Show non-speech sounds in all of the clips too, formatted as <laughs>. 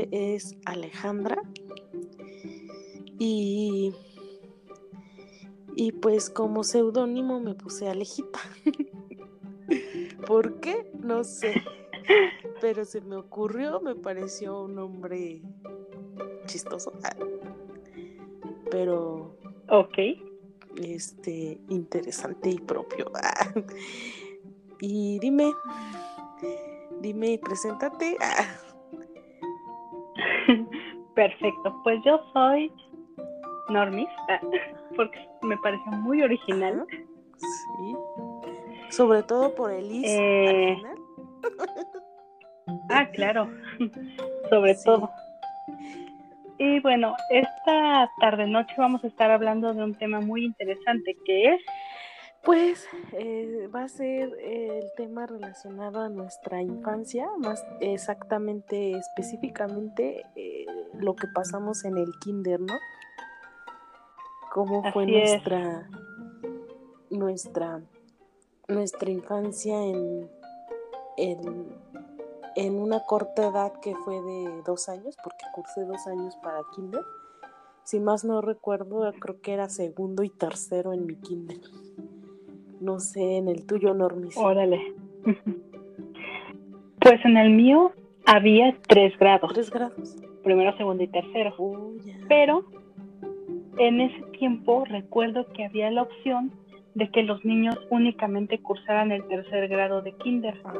nombre es Alejandra. Y, y pues como seudónimo me puse Alejita. <laughs> ¿Por qué? No sé. Pero se me ocurrió, me pareció un nombre chistoso. Pero. Ok. Este, interesante y propio. <laughs> Y dime, dime, preséntate. <laughs> Perfecto, pues yo soy Normis, <laughs> porque me pareció muy original. Sí. Sobre todo por el is eh... Ah, claro, <laughs> sobre todo. Y bueno, esta tarde noche vamos a estar hablando de un tema muy interesante que es pues eh, va a ser el tema relacionado a nuestra infancia, más exactamente, específicamente eh, lo que pasamos en el kinder, ¿no? Cómo fue nuestra, nuestra, nuestra infancia en, en, en una corta edad que fue de dos años, porque cursé dos años para kinder. Si más no recuerdo, creo que era segundo y tercero en mi kinder. No sé, en el tuyo, Normis. Órale. <laughs> Pues en el mío había tres grados. Tres grados. Primero, segundo y tercero. Oh, Pero en ese tiempo recuerdo que había la opción de que los niños únicamente cursaran el tercer grado de kinder. Ah.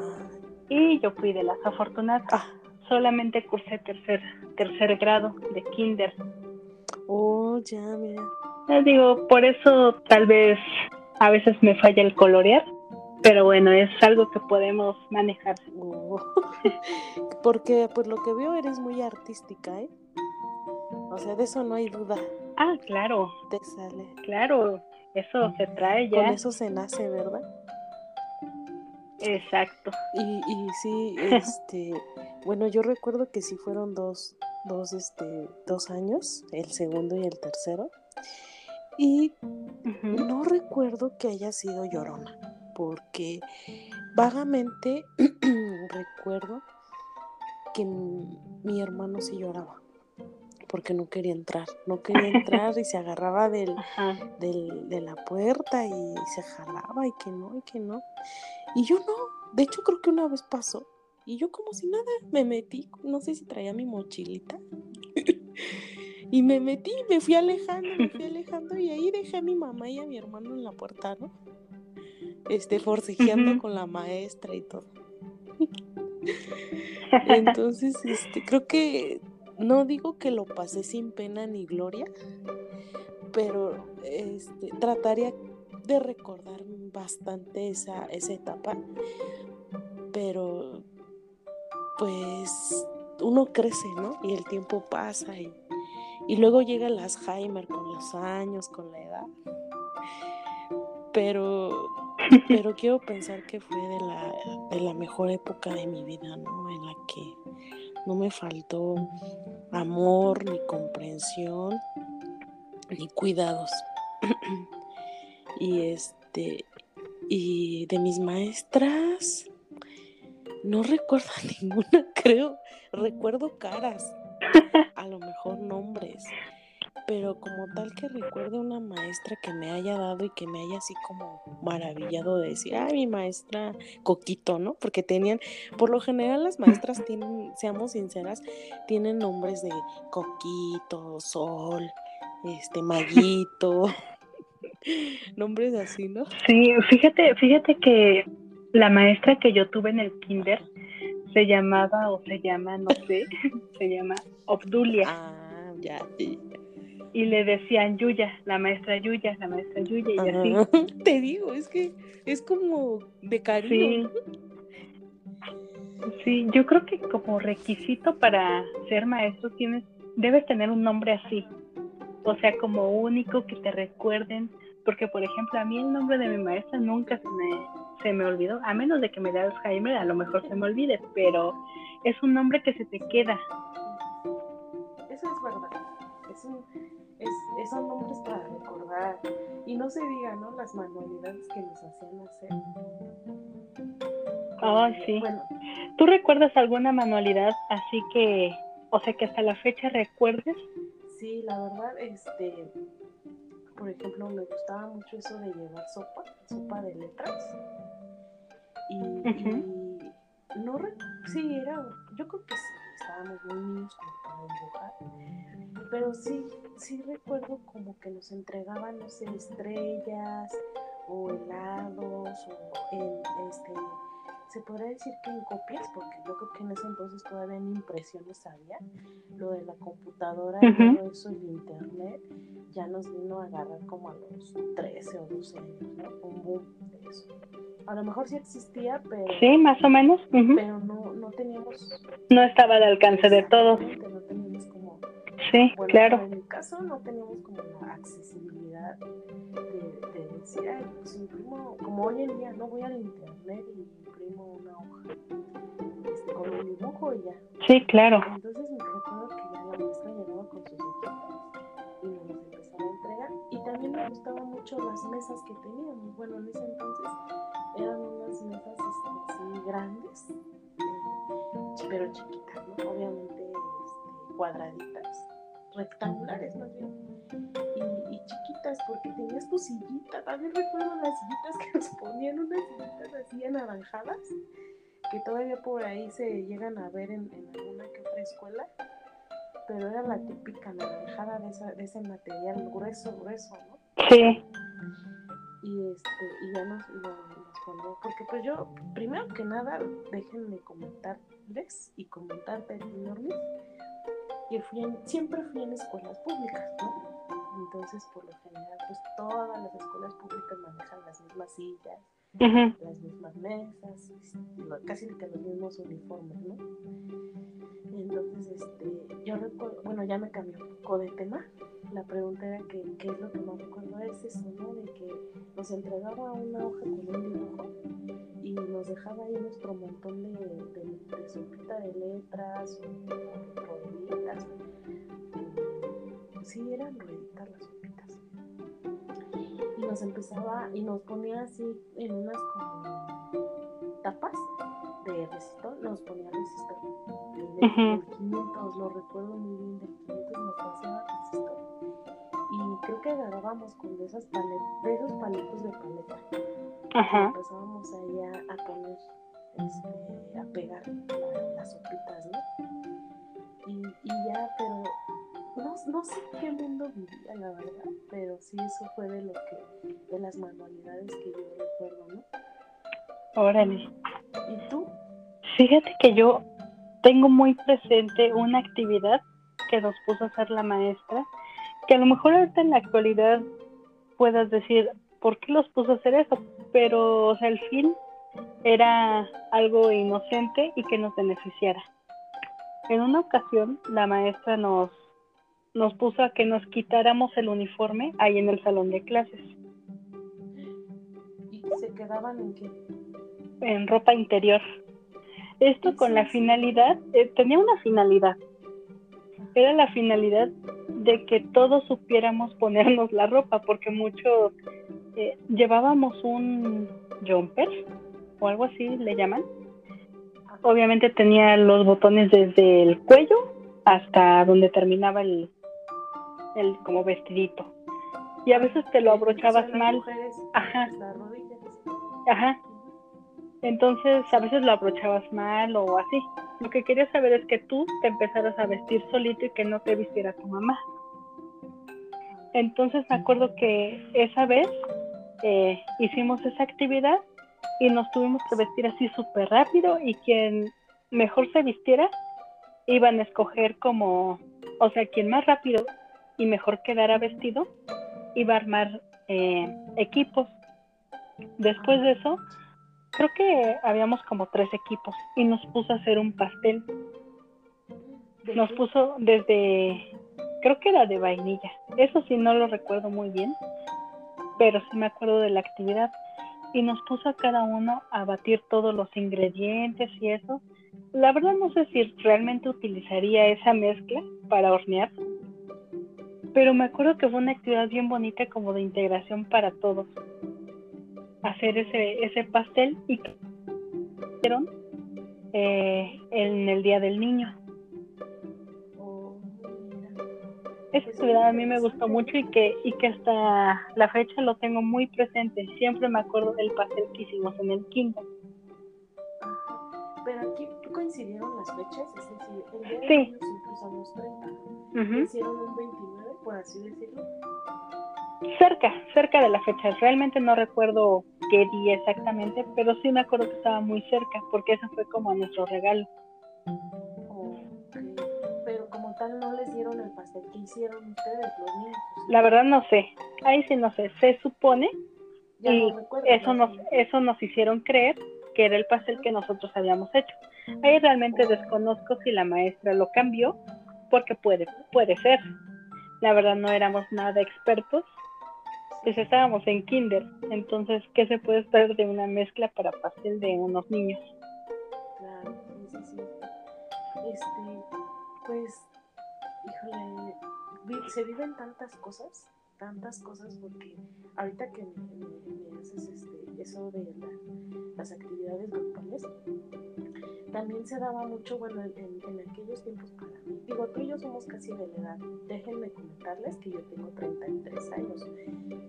Y yo fui de las afortunadas. Ah. Solamente cursé tercer, tercer grado de kinder. Oh, ya, mira. Les digo, por eso tal vez a veces me falla el colorear, pero bueno, es algo que podemos manejar. Oh. <laughs> Porque por lo que veo eres muy artística, ¿eh? O sea, de eso no hay duda. Ah, claro. Te sale. Claro, eso se trae ya. Con eso se nace, ¿verdad? Exacto. Y, y sí, <laughs> este, bueno, yo recuerdo que sí fueron dos, dos, este, dos años, el segundo y el tercero. Y no recuerdo que haya sido llorona, porque vagamente <clears throat> recuerdo que mi hermano sí lloraba porque no quería entrar, no quería <laughs> entrar y se agarraba del, de la puerta y se jalaba y que no, y que no. Y yo no, de hecho creo que una vez pasó y yo como si nada me metí, no sé si traía mi mochilita Y me metí, me fui alejando, me fui alejando y ahí dejé a mi mamá y a mi hermano en la puerta, ¿no? Este, forcejeando con la maestra y todo. <laughs> Entonces, este, creo que no digo que lo pasé sin pena ni gloria, pero este, trataría de recordar bastante esa, esa etapa. Pero, pues, uno crece, ¿no? Y el tiempo pasa y y luego llega el Alzheimer con los años, con la edad. Pero, pero quiero pensar que fue de la, de la mejor época de mi vida, ¿no? En la que no me faltó amor, ni comprensión, ni cuidados. y este, y de mis maestras, no recuerdo <laughs> ninguna, creo. Recuerdo caras, pero como tal que recuerde una maestra que me haya dado y que me haya así como maravillado de decir, ay, mi maestra Coquito, ¿no? Porque tenían, por lo general las maestras <laughs> tienen, seamos sinceras, tienen nombres de Coquito, Sol, este, Maguito, <laughs> nombres así, ¿no? Sí, fíjate, fíjate que la maestra que yo tuve en el kinder, se llamaba o se llama, no sé, <laughs> se llama Obdulia. Ah, ya, Y le decían Yuya, la maestra Yuya, la maestra Yuya, y así. <laughs> Te digo, es que es como de cariño. Sí. sí, yo creo que como requisito para ser maestro tienes, debes tener un nombre así. O sea, como único que te recuerden. Porque, por ejemplo, a mí el nombre de mi maestra nunca se me se me olvidó, a menos de que me das Jaime, a lo mejor se me olvide, pero es un nombre que se te queda. Es un, es, son nombres para recordar. Y no se diga, ¿no? Las manualidades que nos hacían hacer. Ay, sí. Bueno. ¿Tú recuerdas alguna manualidad así que O sea que hasta la fecha recuerdes. Sí, la verdad, este, por ejemplo, me gustaba mucho eso de llevar sopa, sopa de letras. Y, no, sí, era, yo creo que sí, estábamos muy niños como para dibujar. Pero sí, sí recuerdo como que nos entregaban, no sé, estrellas o helados o en, este, se podría decir que en copias, porque yo creo que en ese entonces todavía en impresiones había, lo de la computadora y todo eso, el internet, ya nos vino a agarrar como a los 13 o 12 años, ¿no? Un boom de eso. A lo mejor sí existía, pero... Sí, más o menos. Pero no, no teníamos... No estaba al alcance de todos. No teníamos como... Sí, claro. En mi caso no teníamos como la accesibilidad de, de decir, ay, pues imprimo, como hoy en día, no voy al internet y imprimo una hoja este, con un dibujo y ya. Sí, claro. Entonces me recuerdo que ya la maestra llegaba con sus y nos empezaba a entregar. Y también me gustaban mucho las mesas que teníamos. Bueno, en ese entonces eran unas mesas este, así grandes, pero chiquitas, ¿no? Obviamente este, cuadraditas, rectangulares más bien. Y, y, chiquitas porque tenías tu sillita. También recuerdo las sillitas que nos ponían, unas sillitas así anaranjadas, que todavía por ahí se llegan a ver en, en alguna que otra escuela pero era la típica naranjada de, esa, de ese material grueso, grueso, ¿no? Sí. Y, este, y ya nos, nos, porque pues yo, primero que nada, déjenme comentarles y comentarte, Normis, que fui en, siempre fui en escuelas públicas, ¿no? Entonces, por lo general, pues todas las escuelas públicas manejan las mismas sillas, las mismas mesas, casi que los mismos uniformes, ¿no? Entonces, este, yo recuerdo, bueno, ya me cambió un poco de tema. La pregunta era que, qué es lo que más recuerdo es eso, ¿no? De que nos entregaba una hoja con un dibujo y nos dejaba ahí nuestro montón de, de, de sopita de letras rueditas. Sí, eran rueditas las sopitas. Y nos empezaba y nos ponía así en unas como tapas de resistol, nos ponía resistol del, 500, lo recuerdo muy bien, del 500 nos paseaba resistor. Y creo que agarrábamos con de, esas paletas, de esos palitos de paleta. Ajá. empezábamos ahí a, a poner, este, a pegar las sopitas, ¿no? Y, y ya, pero no, no, sé qué mundo vivía, la verdad, pero sí eso fue de lo que, de las manualidades que yo recuerdo, ¿no? Órale. ¿Y tú? Fíjate que yo tengo muy presente una actividad que nos puso a hacer la maestra, que a lo mejor ahorita en la actualidad puedas decir, ¿por qué los puso a hacer eso? Pero, o sea, el fin era algo inocente y que nos beneficiara. En una ocasión, la maestra nos, nos puso a que nos quitáramos el uniforme ahí en el salón de clases. ¿Y se quedaban en qué? En ropa interior. Esto con la finalidad, eh, tenía una finalidad. Era la finalidad de que todos supiéramos <laughs> ponernos la ropa, porque muchos eh, llevábamos un jumper o algo así le llaman. Obviamente tenía los botones desde el cuello hasta donde terminaba el, el como vestidito. Y a veces te lo abrochabas mal. Ajá. Ajá. Entonces a veces lo abrochabas mal o así. Lo que quería saber es que tú te empezaras a vestir solito y que no te vistiera tu mamá. Entonces me acuerdo que esa vez eh, hicimos esa actividad y nos tuvimos que vestir así súper rápido y quien mejor se vistiera iban a escoger como, o sea, quien más rápido y mejor quedara vestido iba a armar eh, equipos. Después de eso creo que habíamos como tres equipos y nos puso a hacer un pastel. Nos puso desde, creo que era de vainilla. Eso sí no lo recuerdo muy bien, pero sí me acuerdo de la actividad. Y nos puso a cada uno a batir todos los ingredientes y eso. La verdad no sé si realmente utilizaría esa mezcla para hornear, pero me acuerdo que fue una actividad bien bonita como de integración para todos hacer ese, ese pastel y eh, en el Día del Niño. Esa actividad a mí me gustó mucho y que, y que hasta la fecha lo tengo muy presente. Siempre me acuerdo del pastel que hicimos en el quinto. Pero aquí coincidieron las fechas, es decir, el día de sí. los 30. Hicieron un 29, por así decirlo. Cerca, cerca de la fecha. Realmente no recuerdo qué día exactamente, pero sí me acuerdo que estaba muy cerca, porque eso fue como nuestro regalo. Pero como tal no les dieron el pastel que hicieron ustedes, los niños. La verdad no sé, ahí sí no sé, se supone y eso nos, eso nos hicieron creer que era el pastel que nosotros habíamos hecho. Ahí realmente desconozco si la maestra lo cambió, porque puede, puede ser. La verdad no éramos nada expertos, pues estábamos en kinder, entonces, ¿qué se puede esperar de una mezcla para pastel de unos niños? Claro, sí, sí, sí. Este, pues, híjole, se viven tantas cosas, tantas cosas, porque ahorita que me, haces este, eso de las actividades grupales, también se daba mucho, bueno, en, en, aquellos tiempos para mí. Digo, tú y yo somos casi de la edad. Déjenme comentarles que yo tengo 33 años.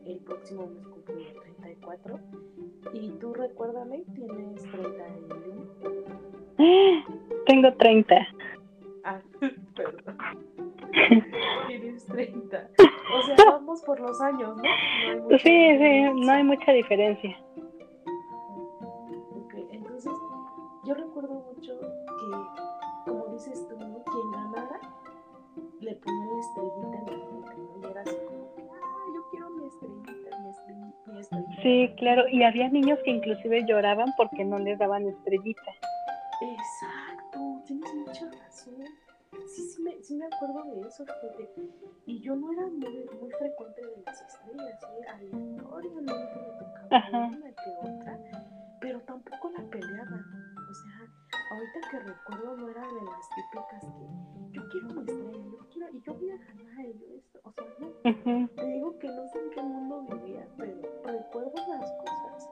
El próximo mes cumplo 34. Y tú, recuérdame, tienes 31. <gasps> Tengo 30. Ah, <laughs> perdón. <laughs> tienes 30. O sea, <laughs> vamos por los años, ¿no? no sí, sí, no hay mucha diferencia. Yo recuerdo mucho que, como dices tú, quien ganara le ponían la estrellita en la frente, ¿no? Y era así como que, ah, yo quiero mi estrellita, mi estrellita, mi estrellita. Sí, claro, y había niños que inclusive lloraban porque no les daban estrellita. Exacto, tienes mucha razón. Sí, sí me, sí me acuerdo de eso, fíjate. Y yo no era muy, muy frecuente de las estrellas, ¿eh? aleatoriamente me tocaba una que otra, pero tampoco la sea, ahorita que recuerdo no era de las típicas que yo quiero una estrella, yo quiero, y yo voy a ganar, y yo esto, o sea, no, te digo que no sé en qué mundo vivía, pero recuerdo las cosas,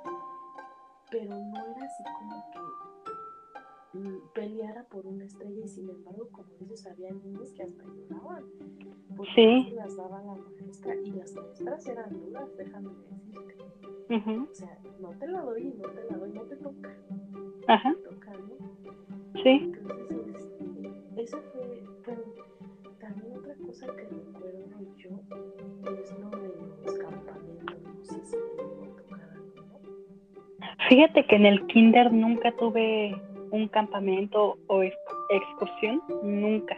pero no era así como que mm, peleara por una estrella y sin embargo, como dices, había niños que hasta lloraban, porque sí. las daba la maestra y las maestras eran duras, déjame decirte. O sea, no te la doy, no te la doy, no te toca. Ajá. Sí. Entonces, esa fue, bueno, también otra cosa que recuerdo yo es lo de los campamentos, no sé si me tocar Fíjate que en el kinder nunca tuve un campamento o excursión, nunca.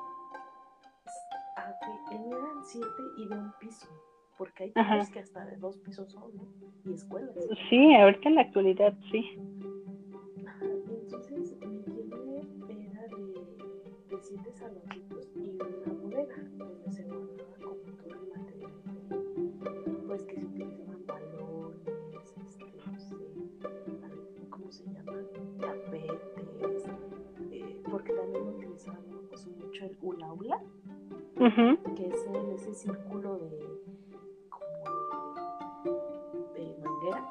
y de un piso, porque hay que hasta de dos pisos son, ¿no? Y escuelas. Sí, ahorita en la actualidad sí. entonces mi era de, de siete saloncitos y una bodega donde se guardaba como todo el material, pues que se utilizaban balones, este, no sé, ¿cómo se llama? tapetes, eh, porque también utilizábamos mucho el hula hula, en ese círculo de como de, de manguera,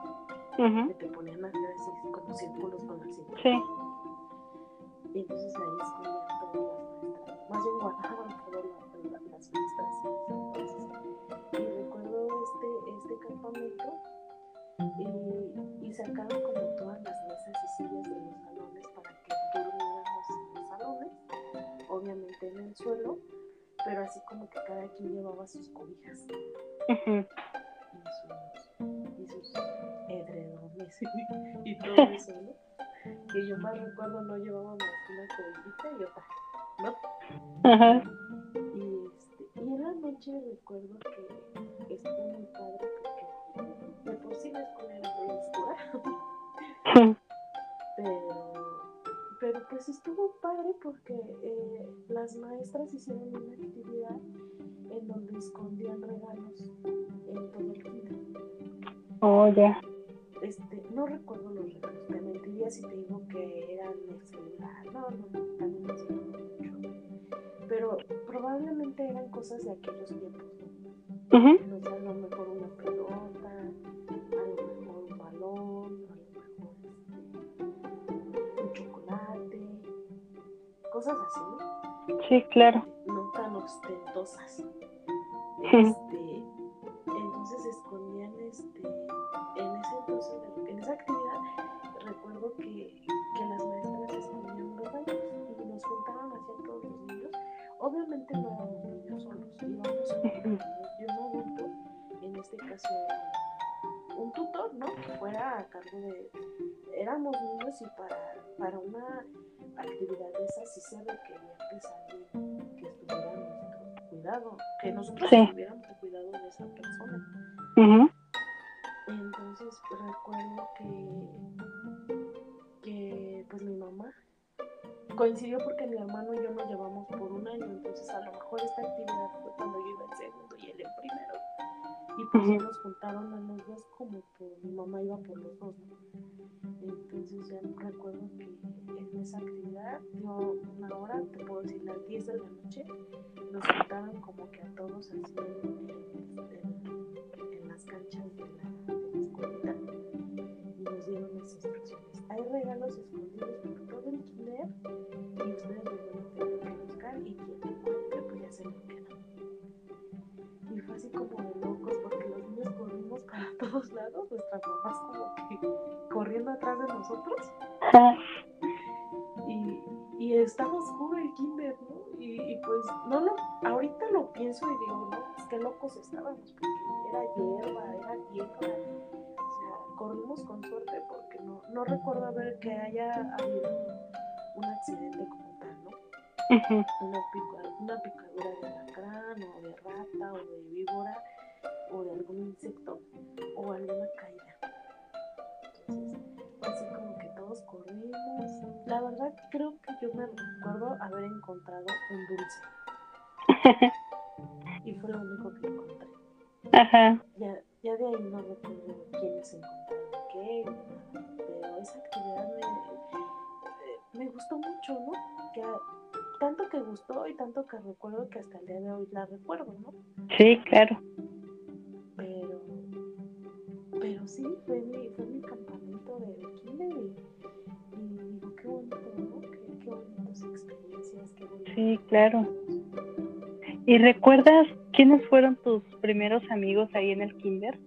que te ponían a hacer así como círculos con la cintura. Sí. Y entonces ahí escondían todas las maestras, más bien guardaban pero así como que cada quien llevaba sus cobijas y, sus, y sus edredones <laughs> y todo <laughs> eso, ¿no? Que yo más recuerdo no llevábamos una cobijita y otra. ¿no? Ajá. Y, este, y en la noche recuerdo que pues estuvo padre porque eh, las maestras hicieron una actividad en donde escondían regalos en todo el kinder. Oh, ya. Este, no recuerdo los regalos, te mentiría si te digo que eran el celular, no, no, no, también me enseñaron mucho. Pero probablemente eran cosas de aquellos tiempos, ¿no? Ujú. O sea, a lo mejor cosas así, ¿no? Sí, claro. No tan ostentosas. Este, entonces escondían este, en ese entonces, en esa actividad, recuerdo que, que las maestras escondían regalos y nos juntaron hacia todos los niños. Obviamente no éramos niños solos, íbamos de un adulto, en este caso era un tutor, ¿no? Que fuera a cargo de. Éramos niños y para, para una actividad de esas sí se requería pues alguien que estuviera a nuestro cuidado, que nosotros Sí. estuviéramos al cuidado de esa persona. Entonces recuerdo que, que pues mi mamá coincidió porque mi hermano y yo nos llevamos por un año, entonces a lo mejor esta actividad fue cuando yo iba en segundo y él en primero. Y pues Ujú. nos esa actividad dio una hora, te puedo decir las 10 de la noche, nos juntaron como que a todos así en, en- en las canchas de la, de la escuelita y nos dieron las instrucciones. Hay regalos escondidos por todo el kinder y ustedes los van a tener que buscar y quien lo encuentre pues ya se lo queda. Y fue así como de locos porque los niños corrimos para <laughs> todos lados, nuestras mamás como que corriendo atrás de nosotros estaba oscuro el kinder, ¿no? Y, y pues no lo, ahorita lo pienso y digo, no, pues qué locos estábamos, porque era hierba, era tierra, o sea, corrimos con suerte porque no, no recuerdo haber que haya habido un accidente como tal, ¿no? Una picadura de alacrán o de rata o de víbora o de algún insecto o alguna caída. Entonces, así como que todos corrimos. La verdad creo que yo me recuerdo haber encontrado un dulce <laughs> y fue lo único que encontré. Ajá. Ya, ya de ahí no recuerdo quiénes encontraron qué, pero esa actividad me, eh, me gustó mucho, ¿no? Que, tanto que gustó y tanto que recuerdo que hasta el día de hoy la recuerdo, ¿no? Sí, claro. Pero, pero sí, fue mi, fue mi campamento de, de kinder y, y digo, qué bonito, ¿no? Qué, qué bonitas experiencias, qué bonitos Sí, claro. ¿Y recuerdas quiénes fueron tus primeros amigos ahí en el kinder?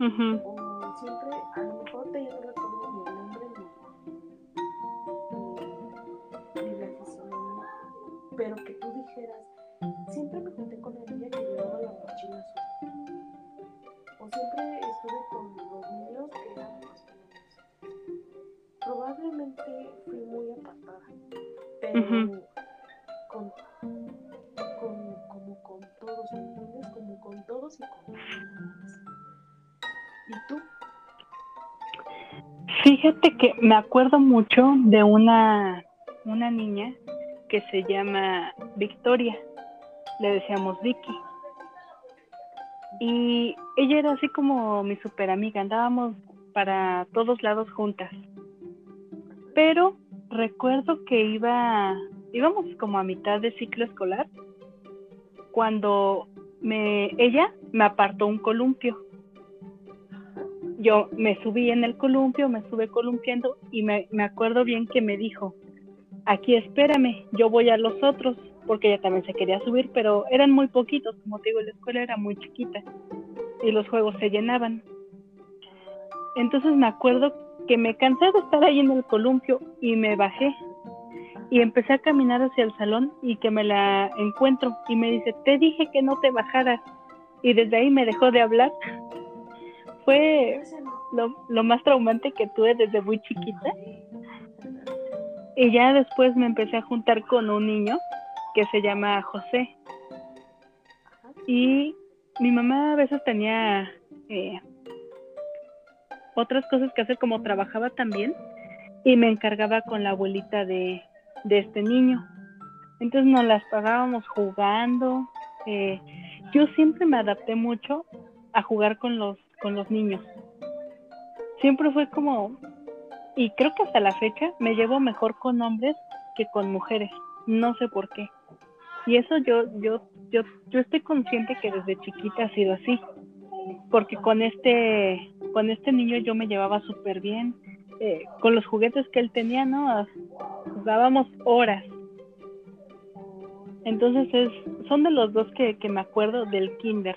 Ujú. O siempre, a lo mejor te que me acuerdo mucho de una, una niña que se llama Victoria. Le decíamos Vicky. Y ella era así como mi super amiga. Andábamos para todos lados juntas. Pero recuerdo que iba, íbamos como a mitad de ciclo escolar cuando me, ella me apartó un columpio. Yo me subí en el columpio, me estuve columpiando y me, me acuerdo bien que me dijo, aquí espérame, yo voy a los otros, porque ella también se quería subir, pero eran muy poquitos, como te digo, la escuela era muy chiquita y los juegos se llenaban. Entonces me acuerdo que me cansé de estar ahí en el columpio y me bajé. y empecé a caminar hacia el salón y que me la encuentro y me dice, te dije que no te bajaras. Y desde ahí me dejó de hablar. Fue lo, más traumante que tuve desde muy chiquita. Y ya después me empecé a juntar con un niño que se llama José. Y mi mamá a veces tenía eh, otras cosas que hacer, como trabajaba también, y me encargaba con la abuelita de, de este niño. Entonces nos las pagábamos jugando. Eh, yo siempre me adapté mucho a jugar con los, con los niños. Siempre fue como, y creo que hasta la fecha me llevo mejor con hombres que con mujeres. No sé por qué. Y eso yo, yo, yo, yo estoy consciente que desde chiquita ha sido así. Porque con este, con este niño yo me llevaba súper bien. Eh, con los juguetes que él tenía, ¿no? Jugábamos horas. Entonces es, son de los dos que, que me acuerdo del kinder.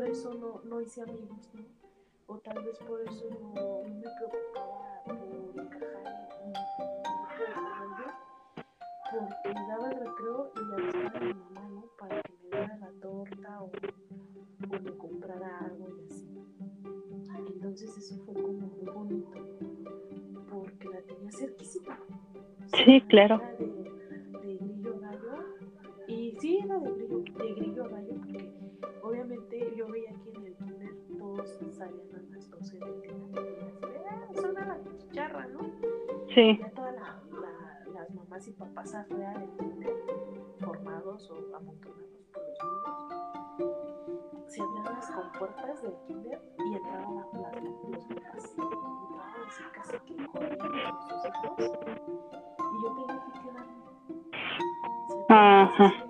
por eso no, no hice amigos, ¿no? O tal vez por eso no, no me preocupaba por encajar en un grupo porque me daba el recreo y ya buscaba a mi mamá, ¿no? Para que me diera la torta o, o me comprara algo y así. Entonces eso fue como muy bonito porque la tenía cerquísima. Sí, claro. sí era de grillo, de grillo gallo, suena la chicharra, ¿no? Sí. Ya todas la, las mamás y papás afuera del kinder, formados o amontonados por los niños, se abrían las compuertas del kinder y entraban la, la, los papás. Entraban así casi que corriendo con sus hijos y yo tenía que quedarme. Ajá.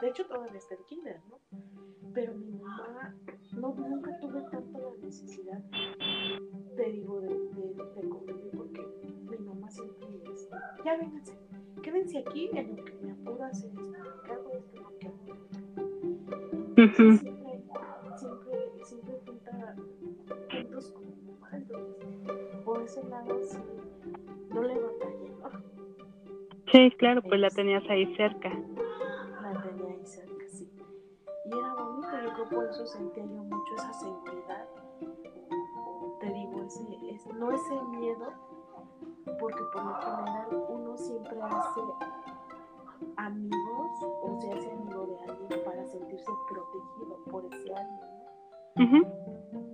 De hecho, todavía está el kinder, ¿no? Pero mi mamá, no, nunca tuve tanto la necesidad, te digo, de, de, de convivir, porque mi mamá siempre es, ya vénganse, quédense aquí en lo que me apuro a hacer esto, que hago esto, lo que hago siempre, siempre, siempre junta juntos con mi mamá, entonces por ese lado sí, no le batallé, ¿no? Sí, claro, pues la tenías ahí cerca. Por eso sentía yo mucho esa seguridad, te digo, ese, ese, no ese miedo, porque por lo general uno siempre hace amigos o se hace amigo de alguien para sentirse protegido por ese alguien.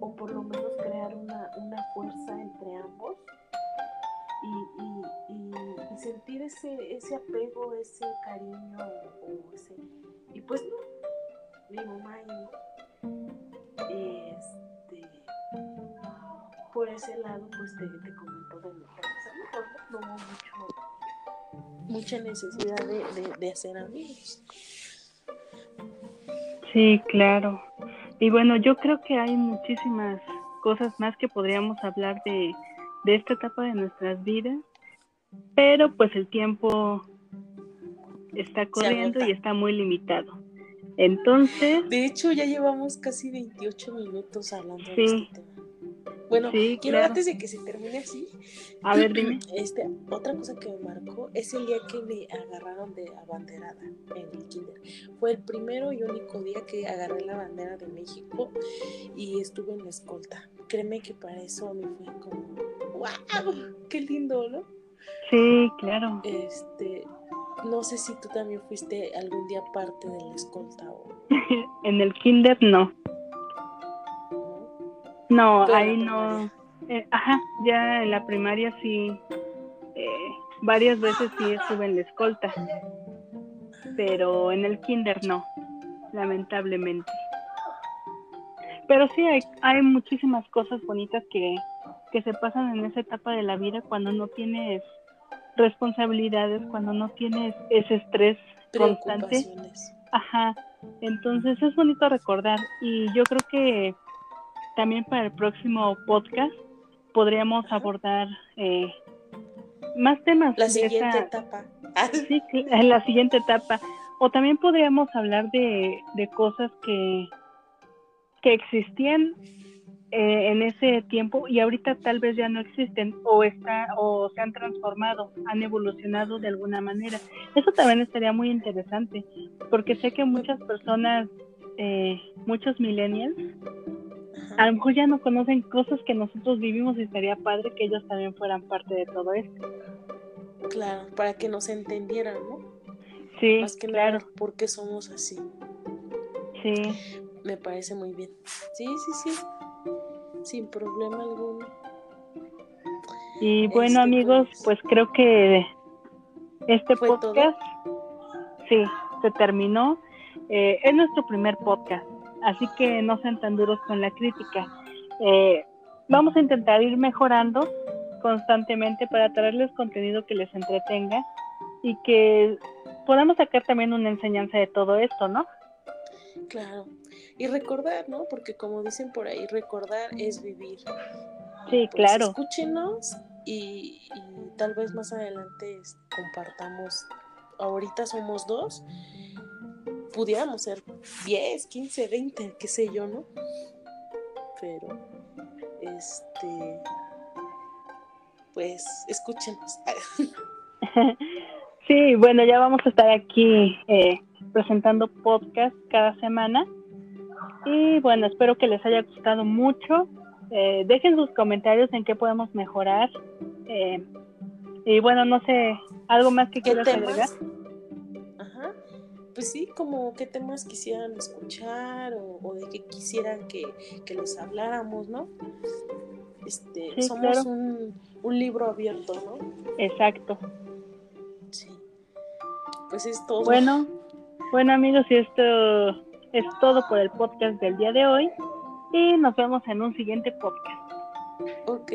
O por lo menos crear una, una fuerza entre ambos y, y, y, sentir ese, ese apego, ese cariño o, ese... Y pues no, mi mamá y este, por ese lado pues te, te comento de mi no hubo mucho mucha necesidad de, hacer amigos. Sí, claro. Y bueno, yo creo que hay muchísimas cosas más que podríamos hablar de, esta etapa de nuestras vidas. pero pues el tiempo está corriendo y está muy limitado. Entonces... De hecho, ya llevamos casi 28 minutos hablando de este tema. Bueno, quiero antes de que se termine así. A ver, <clears throat> dime. Este, otra cosa que me marcó es el día que me agarraron de abanderada en el kinder. Fue el primero y único día que agarré la bandera de México y estuve en la escolta. Créeme que para eso me fue como, ¡wow! ¡Qué lindo, ¿no? Sí, claro. Este, no sé si tú también fuiste algún día parte de la escolta o... <laughs> en el kinder no. No, ahí no. Eh, ajá, ya en la primaria sí. Eh, varias veces sí estuve en la escolta. Pero en el kinder no, lamentablemente. Pero sí hay, hay muchísimas cosas bonitas que, que se pasan en esa etapa de la vida cuando no tienes responsabilidades, cuando no tienes ese estrés constante. Ajá, entonces es bonito recordar y yo creo que también para el próximo podcast podríamos abordar eh, más temas. La siguiente etapa. <laughs> sí, en la siguiente etapa. O también podríamos hablar de, de cosas que, que existían eh, en ese tiempo y ahorita tal vez ya no existen o está o se han transformado, han evolucionado de alguna manera. Eso también estaría muy interesante porque sé que muchas personas, eh, muchos millennials, a lo mejor ya no conocen cosas que nosotros vivimos y estaría padre que ellos también fueran parte de todo esto. Claro, para que nos entendieran, ¿no? Sí, Más que claro. Nada, porque somos así. Sí. Me parece muy bien. Sí, sí, sí sin problema alguno. Y bueno este, amigos, pues, pues, creo que este podcast sí, se terminó. Eh, es nuestro primer podcast, así que no sean tan duros con la crítica. Eh, vamos a intentar ir mejorando constantemente para traerles contenido que les entretenga y que podamos sacar también una enseñanza de todo esto, ¿no? Claro. Y recordar, ¿no? Porque como dicen por ahí, recordar es vivir. Sí, pues, claro. Escúchenos y, tal vez más adelante compartamos. Ahorita somos dos. Pudiéramos ser 10, 15, 20, qué sé yo, ¿no? Pero, este. Pues, escúchenos. <laughs> <laughs> Sí, bueno, ya vamos a estar aquí eh, presentando podcast cada semana. Y bueno, espero que les haya gustado mucho. Eh, dejen sus comentarios en qué podemos mejorar. Eh, y bueno, no sé, ¿algo más que quieras agregar? Ajá. Pues sí, como qué temas quisieran escuchar o, de qué quisieran que, que, les habláramos, ¿no? Este, somos un, un libro abierto, ¿no? Exacto. Sí. Pues es todo. Bueno, bueno amigos, y esto es todo por el podcast del día de hoy y nos vemos en un siguiente podcast. Ok.